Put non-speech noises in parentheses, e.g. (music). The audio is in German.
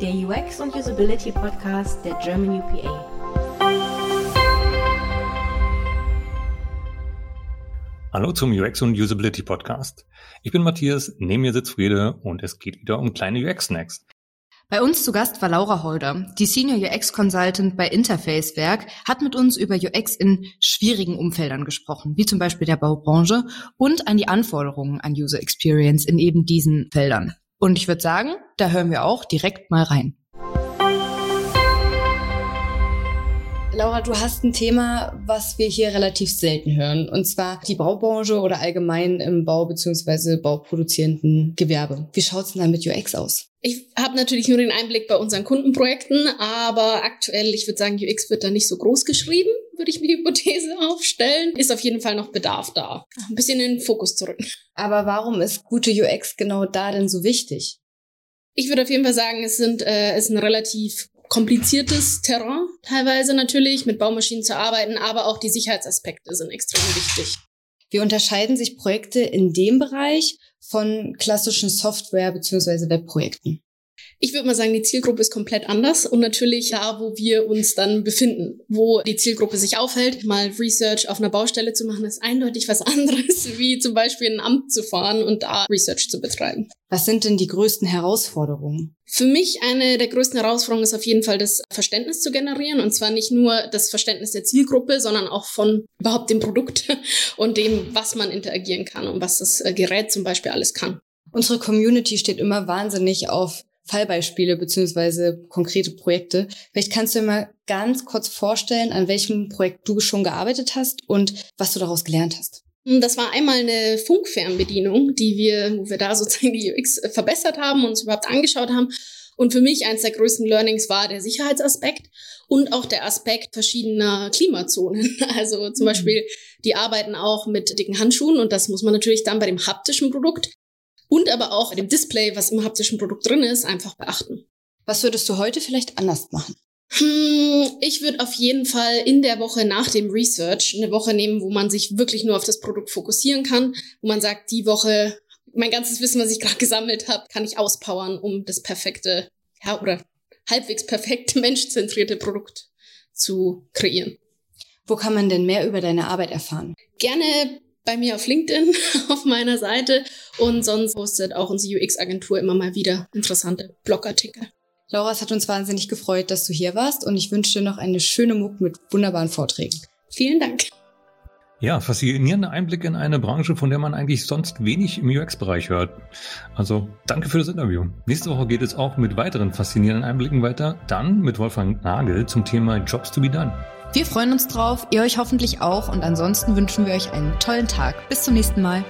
der UX und Usability Podcast der German UPA. Hallo zum UX und Usability Podcast. Ich bin Matthias, neben mir sitzt Friede und es geht wieder um kleine UX-Snacks. Bei uns zu Gast war Laura Holder, die Senior UX Consultant bei Interface Werk, hat mit uns über UX in schwierigen Umfeldern gesprochen, wie zum Beispiel der Baubranche und an die Anforderungen an User Experience in eben diesen Feldern. Und ich würde sagen, da hören wir auch direkt mal rein. Laura, du hast ein Thema, was wir hier relativ selten hören, und zwar die Baubranche oder allgemein im Bau- bzw. bauproduzierenden Gewerbe. Wie schaut's denn da mit UX aus? Ich habe natürlich nur den Einblick bei unseren Kundenprojekten, aber aktuell, ich würde sagen, UX wird da nicht so groß geschrieben, würde ich mir die Hypothese aufstellen. Ist auf jeden Fall noch Bedarf da. Ein bisschen in den Fokus zu rücken. Aber warum ist gute UX genau da denn so wichtig? Ich würde auf jeden Fall sagen, es sind, äh, ist ein relativ kompliziertes Terrain teilweise natürlich, mit Baumaschinen zu arbeiten, aber auch die Sicherheitsaspekte sind extrem wichtig. Wie unterscheiden sich Projekte in dem Bereich von klassischen Software- bzw. Webprojekten? Ich würde mal sagen, die Zielgruppe ist komplett anders und natürlich da, wo wir uns dann befinden, wo die Zielgruppe sich aufhält. Mal Research auf einer Baustelle zu machen, ist eindeutig was (laughs) anderes, wie zum Beispiel in ein Amt zu fahren und da Research zu betreiben. Was sind denn die größten Herausforderungen? Für mich eine der größten Herausforderungen ist auf jeden Fall das Verständnis zu generieren und zwar nicht nur das Verständnis der Zielgruppe, sondern auch von überhaupt dem Produkt (laughs) und dem, was man interagieren kann und was das äh, Gerät zum Beispiel alles kann. Unsere Community steht immer wahnsinnig auf Fallbeispiele beziehungsweise konkrete Projekte. Vielleicht kannst du dir mal ganz kurz vorstellen, an welchem Projekt du schon gearbeitet hast und was du daraus gelernt hast. Hm, das war einmal eine Funkfernbedienung, die wir, wo wir da sozusagen die UX verbessert haben und uns überhaupt angeschaut haben. Und für mich eines der größten Learnings war der Sicherheitsaspekt und auch der Aspekt verschiedener Klimazonen. (laughs) Also zum mhm. Beispiel, die arbeiten auch mit dicken Handschuhen und das muss man natürlich dann bei dem haptischen Produkt und aber auch dem Display, was im haptischen Produkt drin ist, einfach beachten. Was würdest du heute vielleicht anders machen? Hm, ich würde auf jeden Fall in der Woche nach dem Research eine Woche nehmen, wo man sich wirklich nur auf das Produkt fokussieren kann, wo man sagt, die Woche, mein ganzes Wissen, was ich gerade gesammelt habe, kann ich auspowern, um das perfekte, ja, oder halbwegs perfekte, (laughs) menschzentrierte Produkt zu kreieren. Wo kann man denn mehr über deine Arbeit erfahren? Gerne bei mir auf LinkedIn (laughs) auf meiner Seite und sonst postet auch unsere UX-Agentur immer mal wieder interessante Blogartikel. Laura, es hat uns wahnsinnig gefreut, dass du hier warst und ich wünsche dir noch eine schöne MOOC mit wunderbaren Vorträgen. Vielen Dank. Ja, faszinierende Einblicke in eine Branche, von der man eigentlich sonst wenig im UX-Bereich hört. Also danke für das Interview. Nächste Woche geht es auch mit weiteren faszinierenden Einblicken weiter, dann mit Wolfgang Nagel zum Thema Jobs to be done. Wir freuen uns drauf, ihr euch hoffentlich auch und ansonsten wünschen wir euch einen tollen Tag. Bis zum nächsten Mal.